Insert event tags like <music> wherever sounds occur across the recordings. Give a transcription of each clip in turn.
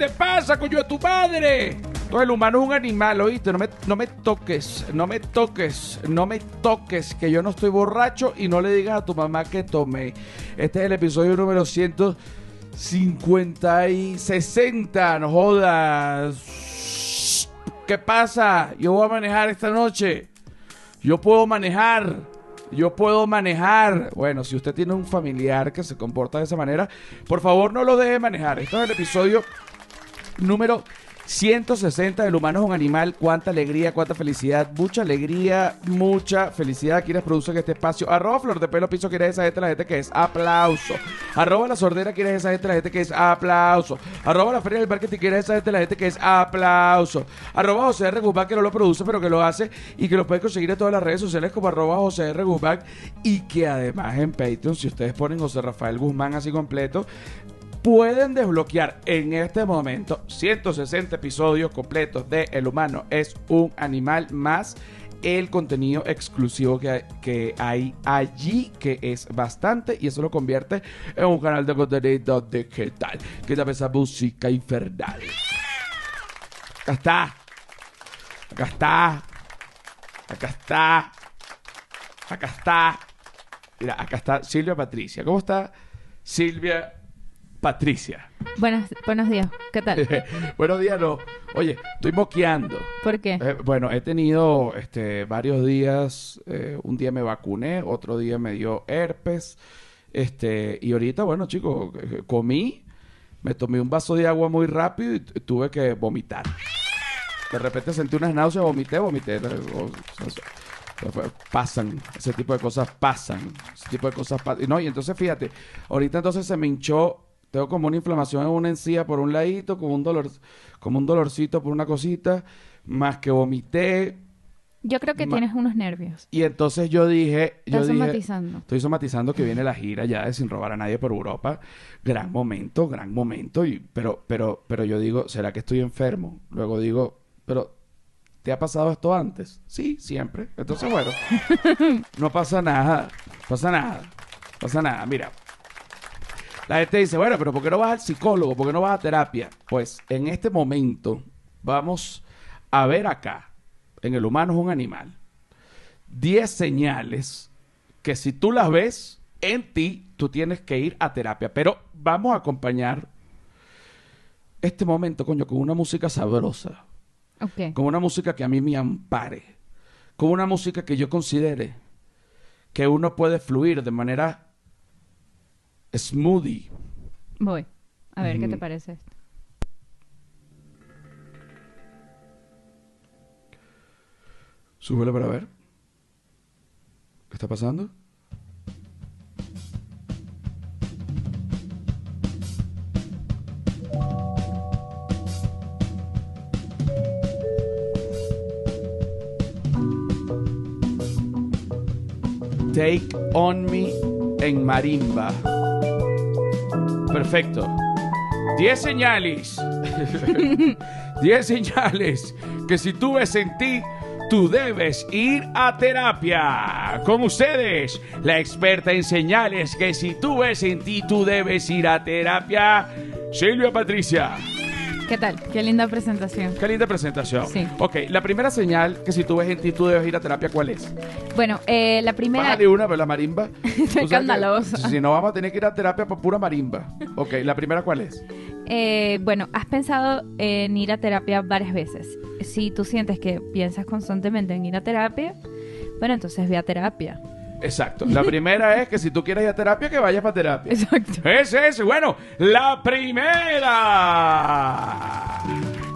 te pasa, coño, de tu madre? Entonces, el humano es un animal, ¿oíste? No me, no me toques, no me toques, no me toques, que yo no estoy borracho y no le digas a tu mamá que tomé. Este es el episodio número 150 y 60, no jodas. ¿Qué pasa? Yo voy a manejar esta noche. Yo puedo manejar. Yo puedo manejar. Bueno, si usted tiene un familiar que se comporta de esa manera, por favor no lo deje manejar. Esto es el episodio número 160 del humano es un animal. Cuánta alegría, cuánta felicidad. Mucha alegría, mucha felicidad. Quienes producen este espacio. Arroba flor de pelo piso. Quieres esa gente, la gente que es aplauso. Arroba la sordera. Quieres esa gente, la gente que es aplauso. Arroba la feria del marketing. Quieres esa gente, la gente que es aplauso. Arroba José R. Guzmán, que no lo produce, pero que lo hace. Y que lo puede conseguir en todas las redes sociales como arroba José R. Guzmán. Y que además en Patreon, si ustedes ponen José Rafael Guzmán así completo, pueden desbloquear en este momento 160 episodios completos de El humano es un animal más el contenido exclusivo que hay, que hay allí, que es bastante, y eso lo convierte en un canal de contenido digital. Que tal esa música infernal? Acá está. Acá está. Acá está. Acá está. Mira, acá está Silvia Patricia. ¿Cómo está Silvia Patricia? Buenos, buenos días, ¿qué tal? <laughs> Buenos días, no. Oye, estoy moqueando. ¿Por qué? Eh, bueno, he tenido este, varios días. eh, un día me vacuné, otro día me dio herpes. Este, y ahorita, bueno, chicos, comí, me tomé un vaso de agua muy rápido y tuve que vomitar. De repente sentí unas náuseas, vomité, vomité. eh, o- sea, pasan, ese tipo de cosas pasan, ese tipo de cosas pasan. No, y entonces fíjate, ahorita entonces se me hinchó, tengo como una inflamación en una encía por un ladito, como un dolor, como un dolorcito por una cosita, más que vomité, Yo creo que tienes unos nervios. y entonces yo dije, yo Estás dije, somatizando. estoy somatizando que viene la gira ya de sin robar a nadie por Europa, gran momento, gran momento, y pero, pero, pero yo digo, ¿será que estoy enfermo? Luego digo, pero ¿te ha pasado esto antes? Sí, siempre. Entonces bueno, <laughs> no pasa nada, pasa nada, pasa nada. Mira, la gente dice, bueno, pero ¿por qué no vas al psicólogo? ¿Por qué no vas a terapia? Pues en este momento vamos a ver acá, en el humano es un animal, 10 señales que si tú las ves en ti, tú tienes que ir a terapia. Pero vamos a acompañar este momento, coño, con una música sabrosa, Ok. con una música que a mí me ampare, con una música que yo considere que uno puede fluir de manera smoothie. Voy. A ver, ¿qué te Ujú. parece esto? Súbele para ver. ¿Qué está pasando? Take on me en marimba. Perfecto. 10 señales. <laughs> 10 señales que si tú ves en ti, tú debes ir a terapia. Con ustedes, la experta en señales que si tú ves en ti, tú debes ir a terapia. Silvia Patricia. ¿Qué tal? Qué linda presentación. Qué linda presentación. Sí. Ok, la primera señal que si tú ves en ti, tú debes ir a terapia, ¿cuál es? Bueno, eh, la primera... Bájale una, pero la marimba. <laughs> Escandalosa. Si no, vamos a tener que ir a terapia por pura marimba. Ok, la primera, ¿cuál es? Eh, bueno, has pensado en ir a terapia varias veces. Si tú sientes que piensas constantemente en ir a terapia, bueno, entonces ve a terapia. Exacto. La primera es que si tú quieres ir a terapia, que vayas para terapia. Exacto. Ese es, bueno, la primera.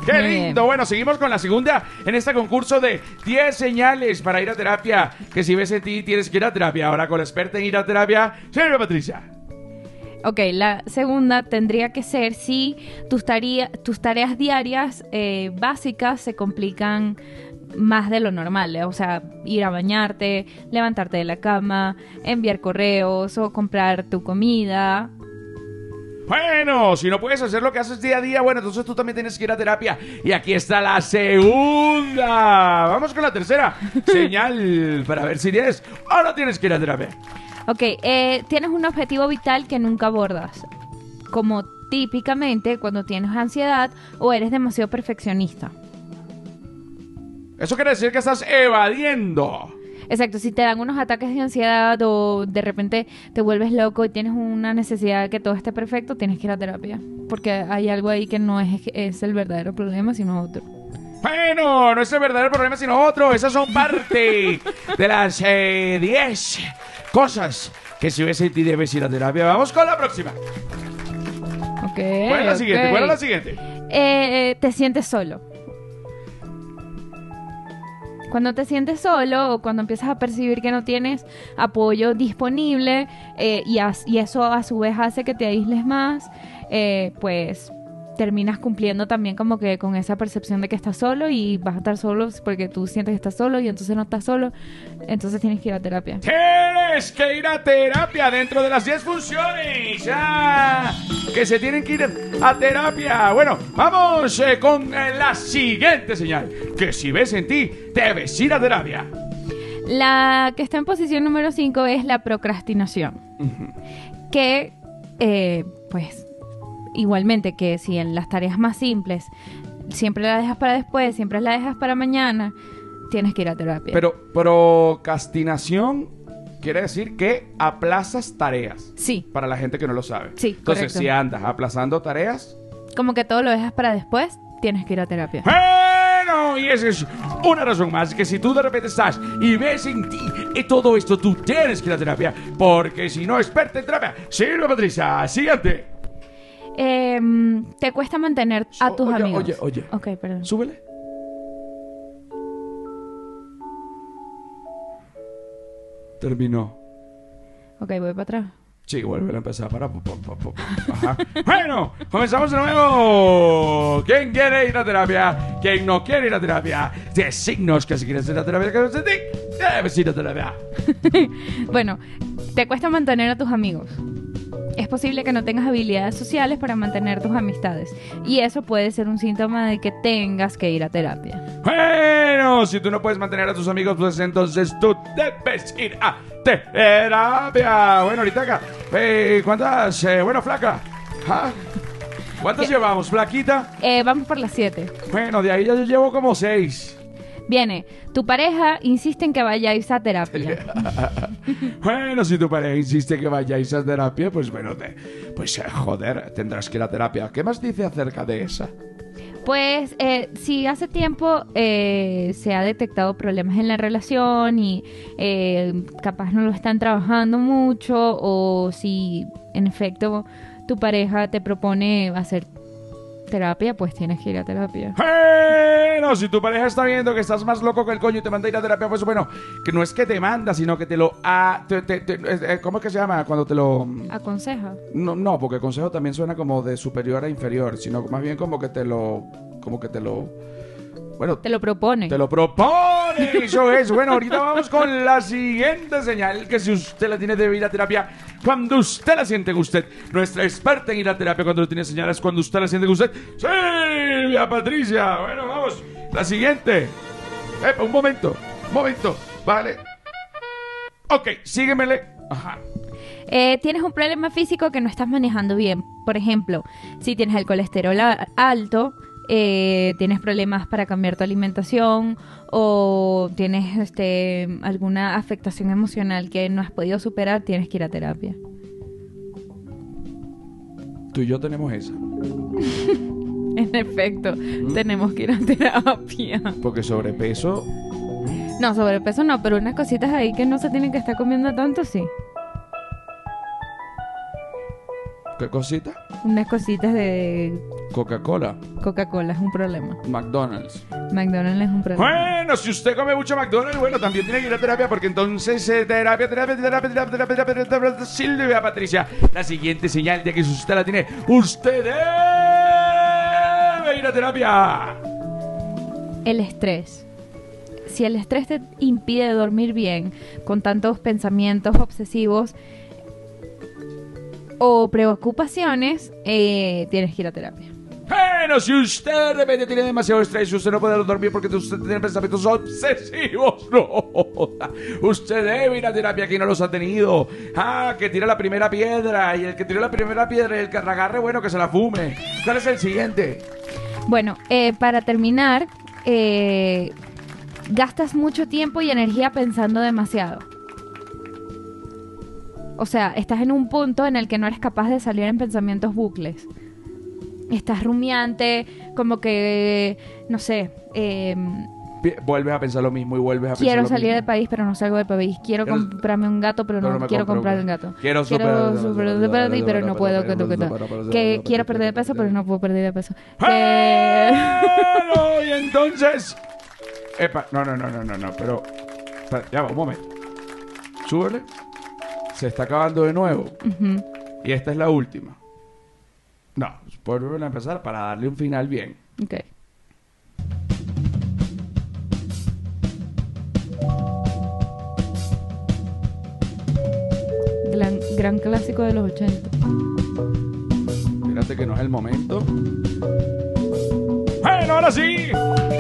¡Qué lindo! Bueno, seguimos con la segunda en este concurso de 10 señales para ir a terapia. Que si ves en ti, tienes que ir a terapia. Ahora con la experta en ir a terapia, señora Patricia. Ok, la segunda tendría que ser si tus, tarea- tus tareas diarias eh, básicas se complican más de lo normal. eh, O sea, ir a bañarte, levantarte de la cama, enviar correos o comprar tu comida. Bueno, si no puedes hacer lo que haces día a día, bueno, entonces tú también tienes que ir a terapia. Y aquí está la segunda. Vamos con la tercera. <laughs> Señal para ver si tienes o no tienes que ir a terapia. Ok, eh, tienes un objetivo vital que nunca abordas, como típicamente cuando tienes ansiedad o eres demasiado perfeccionista. Eso quiere decir que estás evadiendo. Exacto, si te dan unos ataques de ansiedad o de repente te vuelves loco y tienes una necesidad de que todo esté perfecto, tienes que ir a terapia. Porque hay algo ahí que no es, es el verdadero problema, sino otro. Bueno, no es el verdadero problema, sino otro. Esas son parte <laughs> de las 10 eh, cosas que si ves en ti debes ir a terapia. Vamos con la próxima. Ok. ¿Cuál es la siguiente? ¿Cuál es la siguiente? Eh, te sientes solo. Cuando te sientes solo o cuando empiezas a percibir que no tienes apoyo disponible eh, y, y eso a su vez hace que te aísles más, eh, pues terminas cumpliendo también como que con esa percepción de que estás solo y vas a estar solo porque tú sientes que estás solo y entonces no estás solo, entonces tienes que ir a terapia. Tienes que ir a terapia dentro de las 10 funciones. Ya. Que se tienen que ir a terapia. Bueno, vamos eh, con eh, la siguiente señal. Que si ves en ti, debes ir a terapia. La que está en posición número 5 es la procrastinación. Que, eh, pues, igualmente que si en las tareas más simples siempre la dejas para después, siempre la dejas para mañana, tienes que ir a terapia. Pero procrastinación quiere decir que aplazas tareas. sí, Para la gente que no lo sabe. Sí, Entonces, correcto. si andas aplazando tareas, como que todo lo dejas para después, tienes que ir a terapia. Bueno, y esa es una razón más que si tú de repente estás y ves en ti y todo esto, tú tienes que ir a terapia. Porque si no, experta en terapia. Silvia Patricia, siguiente. Em, te cuesta mantener a tus oye, amigos. oye, oye. Ok, perdón. Súbele. Terminó. Ok, voy para atrás. Sí, vuelve a empezar para. Ajá. <laughs> Bueno, comenzamos de nuevo. ¿Quién quiere ir a terapia? ¿Quién no quiere ir a terapia? De signos que si quieres ir a terapia, que no se te debes ir a terapia. <laughs> Bueno, te cuesta mantener a tus amigos. Es posible que no tengas habilidades sociales para mantener tus amistades. Y eso puede ser un síntoma de que tengas que ir a terapia. Bueno, si tú no puedes mantener a tus amigos, pues entonces tú debes ir a terapia. Bueno, ahorita acá. eh, ¿Cuántas? eh, bueno, flaca. ¿Ah? ¿Cuántas ¿Qué? llevamos, flaquita? Eh, vamos por las 7. Bueno, de ahí ya yo llevo como seis. Viene, tu pareja insiste en que vayáis a terapia. <laughs> Bueno, si tu pareja insiste que vayáis a terapia, pues bueno, te- pues eh, joder, tendrás que ir a terapia. ¿Qué más dice acerca de esa? Pues eh, si hace tiempo eh, se ha detectado problemas en la relación y eh, capaz no lo están trabajando mucho o si en efecto tu pareja te propone hacer terapia, pues tienes que ir a terapia. Bueno, si tu pareja está viendo que estás más loco que el coño y te manda a ir a terapia, pues bueno, que no es que te manda, sino que te lo... ha- te- te- te- eh, ¿Cómo es que se llama? Cuando te lo... Aconseja. No, no, porque consejo también suena como de superior a inferior, sino más bien como que te lo... Como que te lo... Bueno, Te lo propone. te lo propone. Eso <laughs> es. Bueno, ahorita vamos con la siguiente señal, que si usted la tiene debe ir a terapia cuando usted la siente en usted. Nuestra experta en ir a terapia cuando lo tiene señales cuando usted la siente en usted. Silvia Patricia. Bueno, vamos. La siguiente. Epa, un momento. Un momento. Vale. Ok, síguemele. Ajá. Eh, tienes un problema físico que no estás manejando bien. Por ejemplo, si tienes el colesterol alto, eh, tienes problemas para cambiar tu alimentación o tienes este, alguna afectación emocional que no has podido superar, tienes que ir a terapia. Tú y yo tenemos esa. <laughs> En efecto, tenemos que ir a terapia. Porque sobrepeso. No, sobrepeso no, pero unas cositas ahí que no se tienen que estar comiendo tanto, sí. Cositas? Unas cositas de... Coca-Cola. Coca-Cola es un problema. McDonald's. McDonald's es un problema. Bueno, si usted come mucho McDonald's, bueno, también tiene que ir a terapia porque entonces eh, terapia, terapia, terapia, terapia, terapia, terapia, terapia, Silvia Patricia, la siguiente señal de que usted la tiene, usted debe ir a terapia. El estrés si el estrés te impide dormir bien, con tantos pensamientos obsesivos, o preocupaciones, eh, tienes que ir a terapia. Bueno, si usted de repente tiene demasiado estrés y usted no puede dormir porque usted tiene pensamientos obsesivos, <laughs> no. Usted debe ir a terapia que no los ha tenido. Ah, que tira la primera piedra. Y el que tira la primera piedra y el que agarre, bueno, que se la fume. ¿Cuál es el siguiente? Bueno, eh, para terminar, eh, gastas mucho tiempo y energía pensando demasiado. O sea, estás en un punto en el que no eres capaz de salir en pensamientos bucles. Estás rumiante, como que, no sé, eh, Pi- Vuelves a pensar lo mismo y vuelves a pensar quiero salir mismo. del país, pero no salgo del país. Quiero Quiero- comprarme un gato, pero no, quiero comprar un gato. Quiero Quiero super- super- super- super- pero no puedo. que- quiero perder de peso, pero no puedo perder de peso. <laughs> Y entonces. Epa, no, no, no, no, no, no, pero. Ya va, un momento. Súbele. Se está acabando de nuevo. Y esta es la última. No, vuelven a empezar para darle un final bien. Ok. Gran, gran clásico de los 80. Fíjate que no es el momento. Bueno, ahora sí.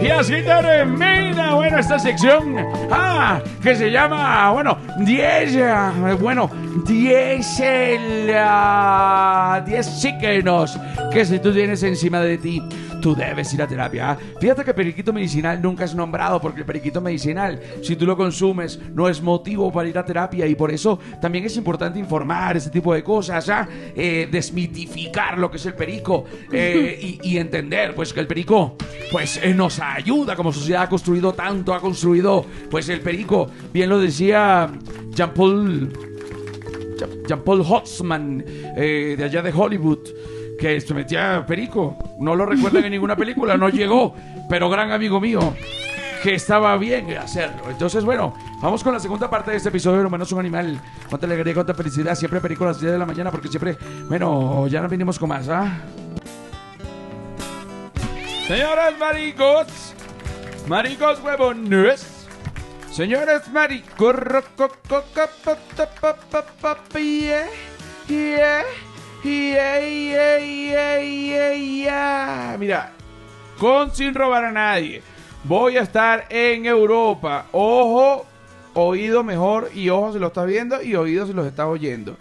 Y así termina, bueno, esta sección. Ah, que se llama, bueno, 10. eh, Bueno, 10. el, ah, 10 síquenos que si tú tienes encima de ti. Tú debes ir a terapia. ¿ah? Fíjate que periquito medicinal nunca es nombrado porque el periquito medicinal, si tú lo consumes, no es motivo para ir a terapia y por eso también es importante informar ese tipo de cosas, ¿ah? Eh, desmitificar lo que es el perico eh, y, y entender pues que el perico pues eh, nos ayuda como sociedad ha construido tanto, ha construido pues el perico, bien lo decía Jean-Paul Jean- Jean-Paul Hotzman, eh, de allá de Hollywood, que se metía perico. No lo recuerdan en ninguna película, no llegó, pero gran amigo mío, que estaba bien hacerlo. Entonces, bueno, vamos con la segunda parte de este episodio de Humano es un animal. Cuánta alegría, cuánta felicidad. Siempre perico a las 10 de la mañana, porque siempre, bueno, ya nos vinimos con más, ¿ah? Señoras maricos, maricos huevones. Señores maricos, yeah, yeah. Mira, con sin robar a nadie. Voy a estar en Europa. Ojo, oído mejor y ojo si lo estás viendo y oído si los estás oyendo.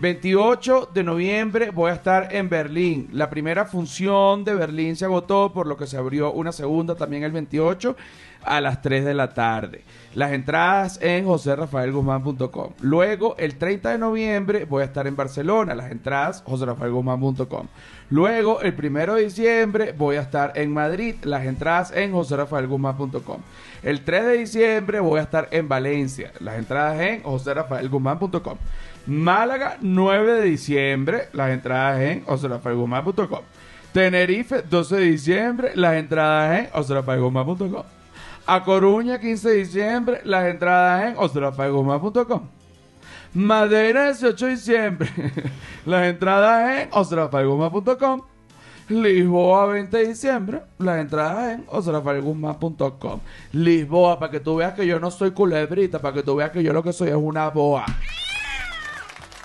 28 de noviembre voy a estar en Berlín. La primera función de Berlín se agotó, por lo que se abrió una segunda también el 28 a las 3 de la tarde. Las entradas en joserrafaelguzmán.com. Luego, el 30 de noviembre voy a estar en Barcelona. Las entradas joserrafaelguzmán.com. Luego, el 1 de diciembre voy a estar en Madrid. Las entradas en joserrafaelguzmán.com. El 3 de diciembre voy a estar en Valencia. Las entradas en joserrafaelguzmán.com. Málaga, 9 de diciembre. Las entradas en joserrafaelguzmán.com. Tenerife, 12 de diciembre. Las entradas en joserrafaelguzmán.com. A Coruña, 15 de diciembre, las entradas en ostrafaeguma.com. Madera, 18 <laughs> de diciembre, las entradas en ostrafaeguma.com. Lisboa, 20 de diciembre, las entradas en ostrafaeguma.com. Lisboa, para que tú veas que yo no soy culebrita, para que tú veas que yo lo que soy es una boa.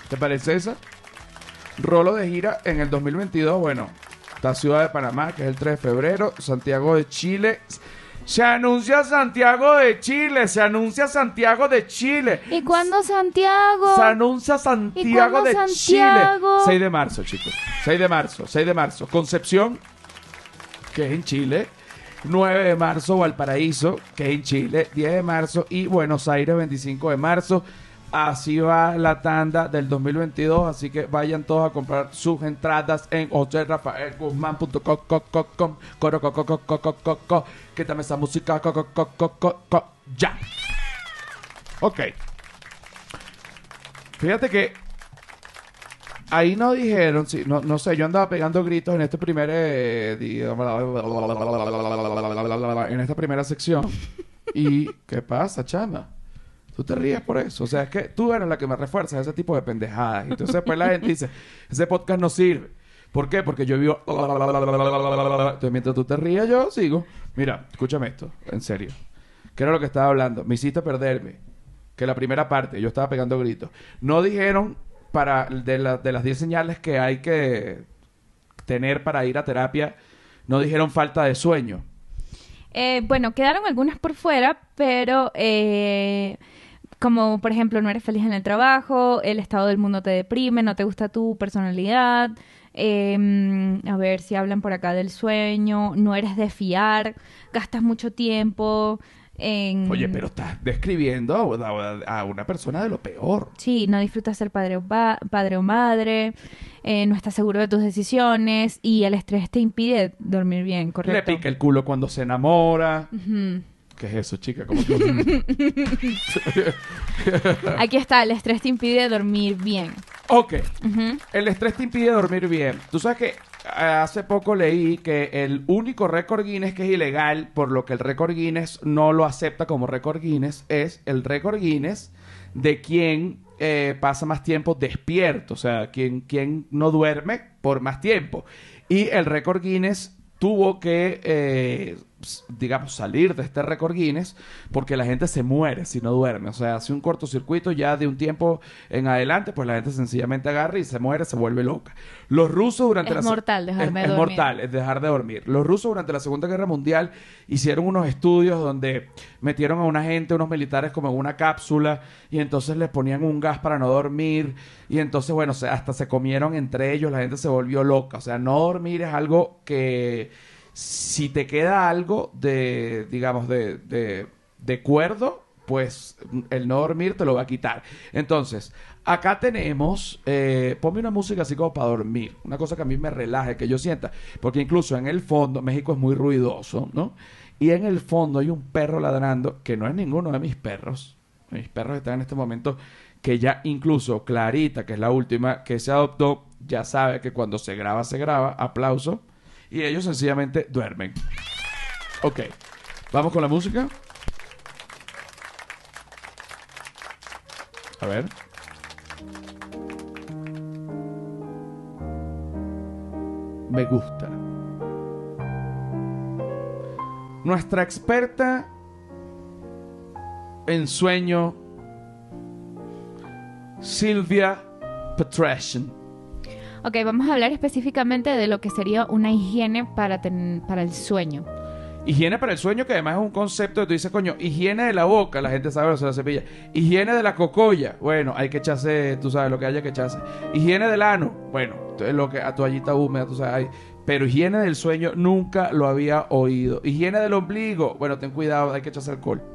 ¿Te parece esa? Rolo de gira en el 2022, bueno, está Ciudad de Panamá, que es el 3 de febrero, Santiago de Chile. Se anuncia Santiago de Chile, se anuncia Santiago de Chile. ¿Y cuándo Santiago? Se anuncia Santiago de Santiago? Chile. 6 de marzo, chicos. 6 de marzo, 6 de marzo. Concepción, que es en Chile. 9 de marzo, Valparaíso, que es en Chile. 10 de marzo y Buenos Aires, 25 de marzo. Así va la tanda del 2022, así que vayan todos a comprar sus entradas en hotelrafaelguzmán.com co, co, com, coro, co, co, co, co, co, co, co. Quítame esa música, co, co, co, co, co, co. ya. Ok. Fíjate que ahí no dijeron, sí, no, no sé, yo andaba pegando gritos en este primer eh, en esta primera sección. ¿Y qué pasa, chama? Tú te ríes por eso. O sea, es que tú eres la que me refuerza ese tipo de pendejadas. Entonces después la gente dice, ese podcast no sirve. ¿Por qué? Porque yo vivo... Entonces mientras tú te ríes, yo sigo. Mira, escúchame esto, en serio. ¿Qué era lo que estaba hablando? Me hiciste perderme. Que la primera parte, yo estaba pegando gritos. No dijeron para de, la- de las 10 señales que hay que tener para ir a terapia, no dijeron falta de sueño. Eh, bueno, quedaron algunas por fuera, pero eh, como por ejemplo no eres feliz en el trabajo, el estado del mundo te deprime, no te gusta tu personalidad, eh, a ver si hablan por acá del sueño, no eres de fiar, gastas mucho tiempo en... Oye, pero estás describiendo a, a- a una persona de lo peor. Sí, no disfrutas ser padre o, pa- padre o madre, eh, no estás seguro de tus decisiones y el estrés te impide dormir bien, ¿correcto? Le pica el culo cuando se enamora. Ujú. ¿Qué es eso, chica? ¿Cómo que- <laughs> Aquí está, el estrés te impide dormir bien. ok. El estrés te impide dormir bien. Tú sabes que eh, hace poco leí que el único récord Guinness que es ilegal, por lo que el récord Guinness no lo acepta como récord Guinness, es el récord Guinness de quien eh, pasa más tiempo despierto, o sea, quien, quien no duerme por más tiempo. Y el récord Guinness tuvo que, eh, digamos, salir de este récord Guinness porque la gente se muere si no duerme. O sea, hace un cortocircuito ya de un tiempo en adelante, pues la gente sencillamente agarra y se muere, se vuelve loca. Los rusos durante Es la mortal dejarme es, de es dormir. mortal, es dejar de dormir. Los rusos durante la Segunda Guerra Mundial hicieron unos estudios donde metieron a una gente, unos militares como en una cápsula y entonces les ponían un gas para no dormir y entonces, bueno, hasta se comieron entre ellos, la gente se volvió loca. O sea, no dormir es algo que si te queda algo de, digamos, de, de, de cuerdo, pues el no dormir te lo va a quitar. Entonces, acá tenemos, eh, ponme una música así como para dormir, una cosa que a mí me relaje, que yo sienta, porque incluso en el fondo, México es muy ruidoso, ¿no? Y en el fondo hay un perro ladrando, que no es ninguno de mis perros, mis perros están en este momento, que ya incluso Clarita, que es la última que se adoptó, ya sabe que cuando se graba, se graba, aplauso, y ellos sencillamente duermen. Ok, vamos con la música. A ver. Me gusta. Nuestra experta en sueño, Silvia Petrasian. Ok, vamos a hablar específicamente de lo que sería una higiene para, para el sueño. Higiene para el sueño, que además es un concepto que tú dices, coño, higiene de la boca, la gente sabe se la cepilla. Higiene de la cocolla, bueno, hay que echarse, tú sabes, lo que haya que echarse. Higiene del ano, bueno, lo que a toallita húmeda, tú sabes, hay. Pero higiene del sueño nunca lo había oído. Higiene del ombligo, bueno, ten cuidado, hay que echarse alcohol.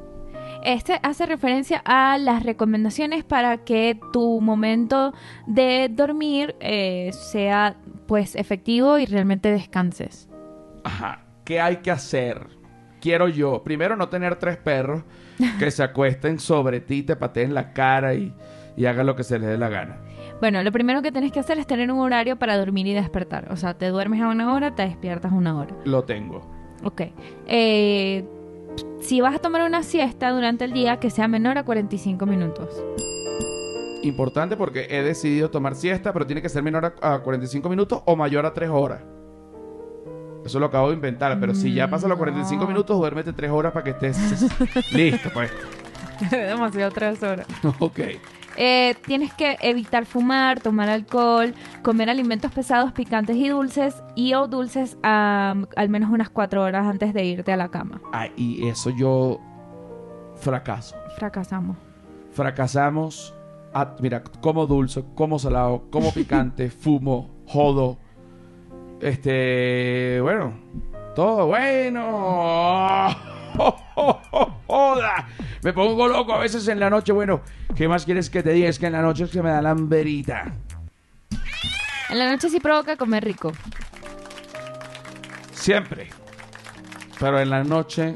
Este hace referencia a las recomendaciones para que tu momento de dormir eh, sea pues efectivo y realmente descanses. Ajá, ¿qué hay que hacer? Quiero yo, primero no tener tres perros que se acuesten sobre ti, te pateen la cara y, y hagan lo que se les dé la gana. Bueno, lo primero que tienes que hacer es tener un horario para dormir y despertar. O sea, te duermes a una hora, te despiertas a una hora. Lo tengo. Ok. Eh, si vas a tomar una siesta durante el día, que sea menor a 45 minutos. Importante porque he decidido tomar siesta, pero tiene que ser menor a, a 45 minutos o mayor a 3 horas. Eso lo acabo de inventar, pero si ya pasa los 45 No. minutos, duérmete 3 horas para que estés <laughs> listo, pues. <laughs> Demasiado tres horas. <laughs> ok. Eh, tienes que evitar fumar, tomar alcohol, comer alimentos pesados, picantes y dulces y o dulces al menos unas cuatro horas antes de irte a la cama. Ah, y eso yo fracaso. Fracasamos. Fracasamos. Ah, mira, como dulce, como salado, como <laughs> picante, fumo, jodo. Este, bueno, todo bueno. <laughs> Joda. Me pongo loco a veces en la noche. Bueno, ¿qué más quieres que te diga? Es que en la noche es que me da la hambrita. En la noche sí provoca comer rico. Siempre. Pero en la noche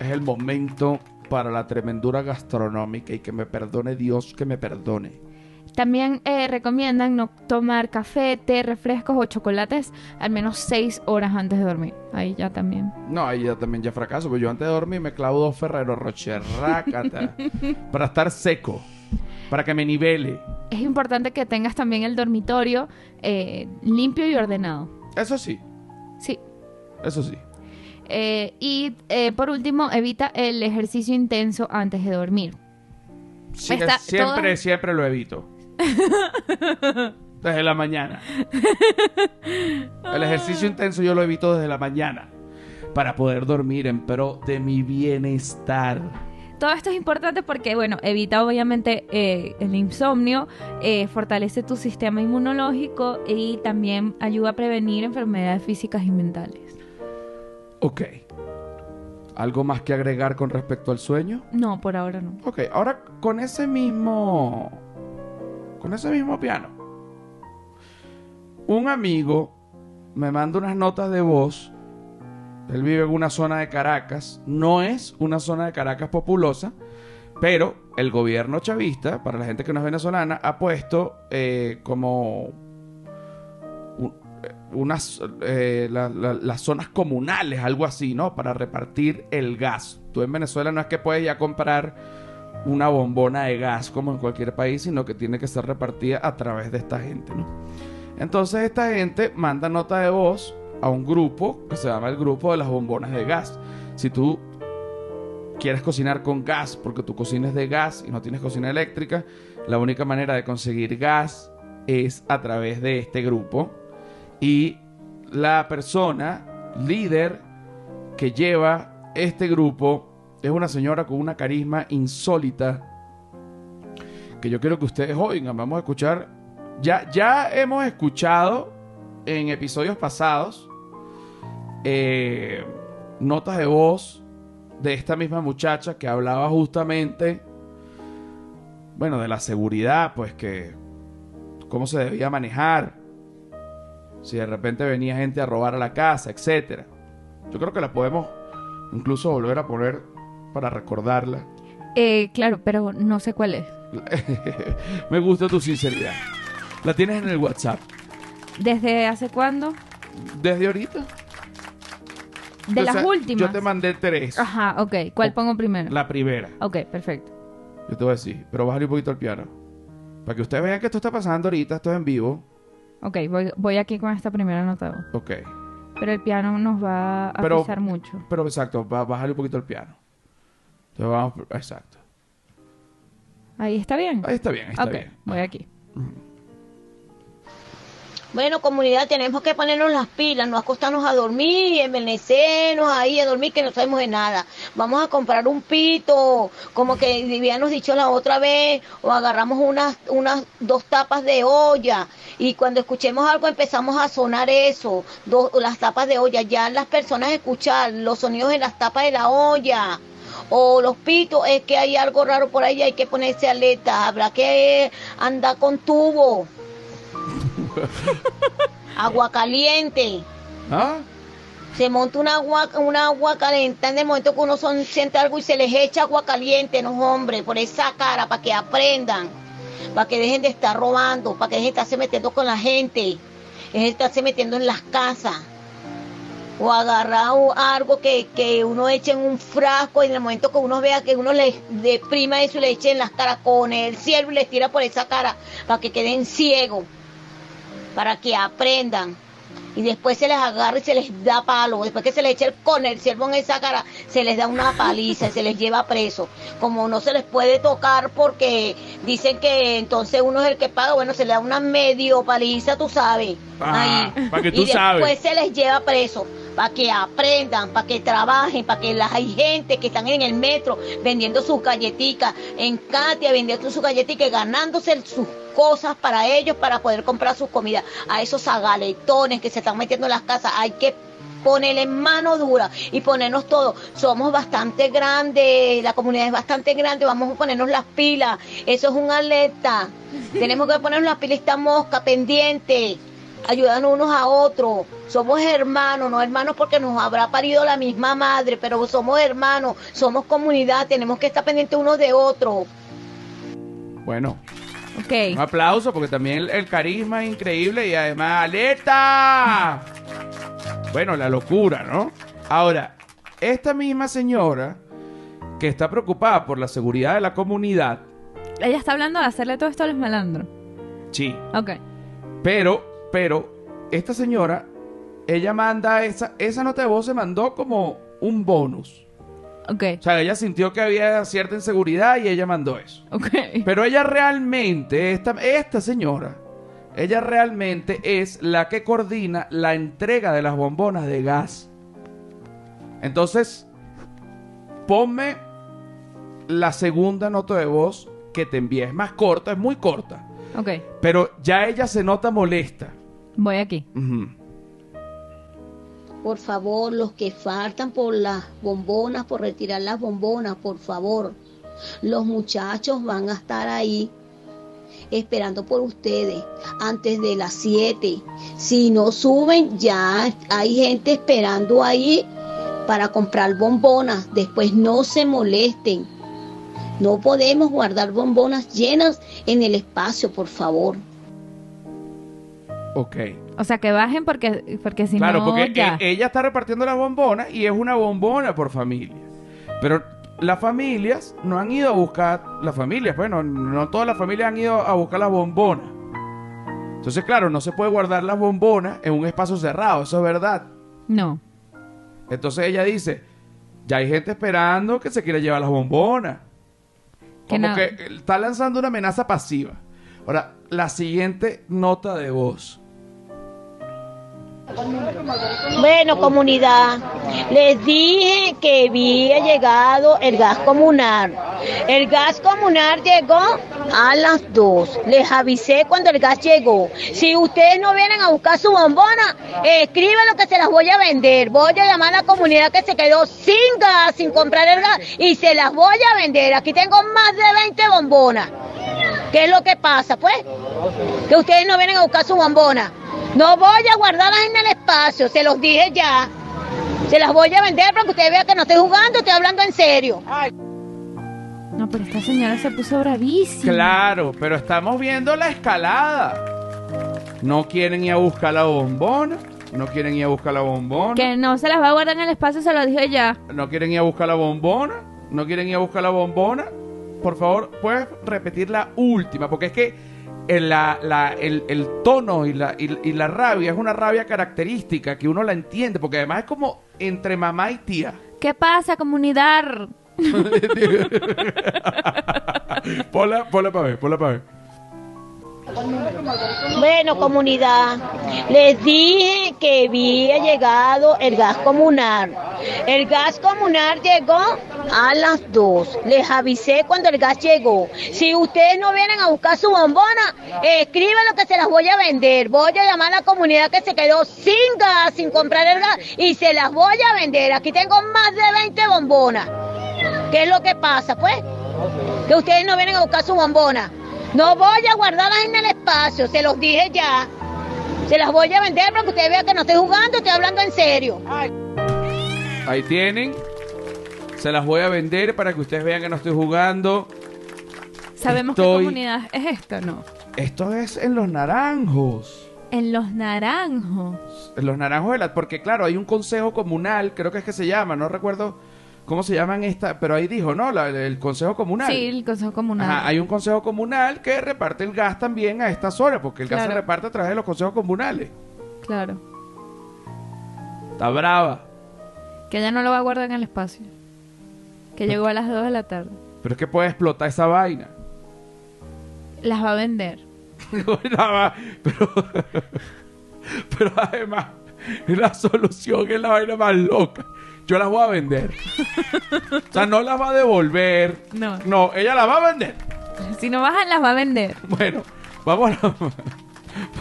es el momento para la tremendura gastronómica y que me perdone Dios, que me perdone. También eh, recomiendan no tomar café, té, refrescos o chocolates al menos seis horas antes de dormir. Ahí ya también. No, ahí ya también ya fracaso, porque yo antes de dormir me clavo dos Ferrero Rocher, rácata, <laughs> para estar seco, para que me nivele. Es importante que tengas también el dormitorio eh, limpio y ordenado. Eso sí, Sí. eso sí. Eh, y eh, por último, evita el ejercicio intenso antes de dormir. Está- siempre, siempre lo evito. <laughs> Desde la mañana. El ejercicio intenso yo lo evito desde la mañana. Para poder dormir en pro de mi bienestar. Todo esto es importante porque, bueno, evita obviamente eh, el insomnio, eh, fortalece tu sistema inmunológico y también ayuda a prevenir enfermedades físicas y mentales. Ok. ¿Algo más que agregar con respecto al sueño? No, por ahora no. Ok, ahora con ese mismo. Con ese mismo piano. Un amigo me manda unas notas de voz. Él vive en una zona de Caracas. No es una zona de Caracas populosa. Pero el gobierno chavista, para la gente que no es venezolana, ha puesto eh, como eh, unas eh, la- la- las zonas comunales, algo así, ¿no? Para repartir el gas. Tú en Venezuela no es que puedes ya comprar una bombona de gas como en cualquier país, sino que tiene que ser repartida a través de esta gente, ¿no? Entonces esta gente manda nota de voz a un grupo que se llama el grupo de las bombonas de gas. Si tú quieres cocinar con gas porque tu cocina es de gas y no tienes cocina eléctrica, la única manera de conseguir gas es a través de este grupo. Y la persona líder que lleva este grupo es una señora con una carisma insólita que yo quiero que ustedes oigan. Vamos a escuchar. Ya, ya hemos escuchado en episodios pasados eh, notas de voz de esta misma muchacha que hablaba justamente, bueno, de la seguridad, pues que cómo se debía manejar, si de repente venía gente a robar a la casa, etcétera. Yo creo que la podemos incluso volver a poner para recordarla. Eh, claro, pero no sé cuál es. <laughs> Me gusta tu sinceridad. La tienes en el WhatsApp. ¿Desde hace cuándo? Desde ahorita. De O las sea, últimas. Yo te mandé tres. Ajá, ok. ¿Cuál pongo primero? La primera. Ok, perfecto. Yo te voy a decir, pero bájale un poquito el piano. Para que ustedes vean que esto está pasando ahorita, esto es en vivo. Ok, voy, voy aquí con esta primera nota. Ok. Pero el piano nos va a Pero- mucho. Pero exacto, bájale un poquito el piano. Entonces vamos, exacto. Ahí está bien. Ahí está bien, ahí está bien. voy aquí. Bueno, comunidad, tenemos que ponernos las pilas, no acostarnos a dormir, envenecernos ahí a dormir que no sabemos de nada. Vamos a comprar un pito, como que habíamos dicho la otra vez, o agarramos unas, unas dos tapas de olla y cuando escuchemos algo empezamos a sonar eso, dos, las tapas de olla. Ya las personas escuchan los sonidos en las tapas de la olla. O los pitos, es que hay algo raro por ahí, hay que ponerse alerta, habrá que andar con tubo. <laughs> agua caliente. ¿Ah? Se monta una agua, una agua caliente en el momento que uno son, siente algo y se les echa agua caliente, no hombre, por esa cara, para que aprendan, para que dejen de estar robando, para que dejen de estarse metiendo con la gente, dejen de estarse metiendo en las casas. O agarrar algo que, que uno eche en un frasco y en el momento que uno vea que uno le deprima eso y le eche en las caras con el ciervo y les tira por esa cara para que queden ciegos para que aprendan. Y después se les agarra y se les da palo. Después que se les echa el, con el ciervo en esa cara, se les da una paliza y se les lleva preso. Como no se les puede tocar porque dicen que entonces uno es el que paga, bueno, se le da una medio paliza, tú sabes. Ah, ahí. pa' que tú y sabes. después se les lleva preso. Para que aprendan, para que trabajen, para que las hay gente que están en el metro vendiendo sus galletitas, en Katia vendiendo sus galletitas, ganándose sus cosas para ellos para poder comprar sus comidas. A esos agaletones que se están metiendo en las casas hay que ponerle mano dura y ponernos todo. Somos bastante grandes, la comunidad es bastante grande, vamos a ponernos las pilas. Eso es un alerta. Tenemos que ponernos las pilas, esta mosca pendiente, ayudando unos a otros. Somos hermanos, no hermanos porque nos habrá parido la misma madre, pero somos hermanos, somos comunidad, tenemos que estar pendientes unos de otros. Bueno, Ok. un aplauso porque también el, el carisma es increíble y además ¡alerta! Bueno, la locura, ¿no? Ahora, esta misma señora que está preocupada por la seguridad de la comunidad, Ella está hablando de hacerle todo esto a los malandros. sí, Ok. Pero, pero, esta señora, ella manda esa, esa nota de voz se mandó como un bonus. Ok, O sea, ella sintió que había cierta inseguridad y ella mandó eso. ok. Pero ella realmente, esta, esta señora, ella realmente es la que coordina la entrega de las bombonas de gas. Entonces, ponme la segunda nota de voz que te envié. Es más corta, es muy corta. Ok, Pero ya ella se nota molesta. Voy aquí. Por favor, los que faltan por las bombonas, por retirar las bombonas, por favor. Los muchachos van a estar ahí esperando por ustedes antes de las 7. Si no suben, ya hay gente esperando ahí para comprar bombonas. Después no se molesten. No podemos guardar bombonas llenas en el espacio, por favor. Ok. O sea, que bajen porque, porque si claro, no, porque ya. e- ella está repartiendo las bombonas y es una bombona por familia. Pero las familias no han ido a buscar las familias, bueno, no todas las familias han ido a buscar las bombonas. Entonces, claro, no se puede guardar las bombonas en un espacio cerrado, eso es verdad. No. Entonces ella dice, ya hay gente esperando que se quiera llevar las bombonas. Que Como no. que está lanzando una amenaza pasiva. Ahora, la siguiente nota de voz. Bueno, comunidad, les dije que había llegado el gas comunal. El gas comunal llegó a las 2. Les avisé cuando el gas llegó. Si ustedes no vienen a buscar su bombona, escriban lo que se las voy a vender. Voy a llamar a la comunidad que se quedó sin gas, sin comprar el gas, y se las voy a vender. Aquí tengo más de 20 bombonas. ¿Qué es lo que pasa, pues? Que ustedes no vienen a buscar su bombona. No voy a guardarlas en el espacio, se los dije ya. Se las voy a vender para que ustedes vean que no estoy jugando, estoy hablando en serio. No, pero esta señora se puso bravísima. Claro, pero estamos viendo la escalada. No quieren ir a buscar la bombona. No quieren ir a buscar la bombona. Que no se las va a guardar en el espacio, se lo dije ya. No quieren ir a buscar la bombona. No quieren ir a buscar la bombona. Por favor, puedes repetir la última. Porque es que el, la- la- el- el tono y la, y, y la rabia es una rabia característica que uno la entiende. Porque además es como entre mamá y tía. ¿Qué pasa, comunidad? <laughs> <laughs> Ponla, ponla para ver, ponla para ver. Bueno, comunidad, les dije que había llegado el gas comunal. El gas comunal llegó a las 2. Les avisé cuando el gas llegó. Si ustedes no vienen a buscar su bombona, escriban lo que se las voy a vender. Voy a llamar a la comunidad que se quedó sin gas, sin comprar el gas, y se las voy a vender. Aquí tengo más de 20 bombonas. ¿Qué es lo que pasa, pues? Que ustedes no vienen a buscar su bombona. No voy a guardarlas en el espacio, se los dije ya. Se las voy a vender para que ustedes vean que no estoy jugando, estoy hablando en serio. Ahí tienen. Se las voy a vender para que ustedes vean que no estoy jugando. ¿Sabemos qué Estoy- comunidad es esto, no? Esto es en los naranjos. En los naranjos. En los naranjos de la... Porque claro, hay un consejo comunal, creo que es que se llama, no recuerdo cómo se llaman esta, pero ahí dijo, ¿no? La- el consejo comunal. Sí, el consejo comunal. Ajá, hay un consejo comunal que reparte el gas también a esta zona, porque el gas se reparte a través de los consejos comunales. Claro. Está brava. Que ella no lo va a guardar en el espacio. Que llegó a las 2 de la tarde. Pero es que puede explotar esa vaina. Las va a vender. <laughs> Nada pero, <laughs> pero además, <laughs> la solución es la vaina más loca. Yo las voy a vender. <laughs> O sea, no las va a devolver. No. No, ella las va a vender. Si no bajan, las va a vender. <laughs> Bueno, vamos a la,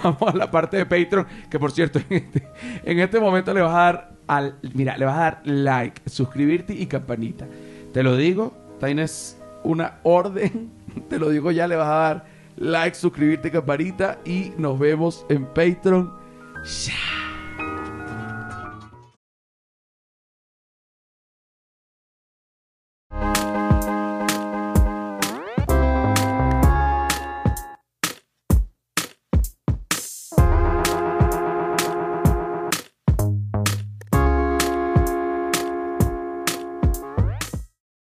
vamos a la parte de Patreon. Que por cierto, en este, en este momento le vas a dar al. Mira, le vas a dar like, suscribirte y campanita. Te lo digo, tienes una orden. Te lo digo ya, le vas a dar like, suscribirte, campanita. Y nos vemos en Patreon. Ya.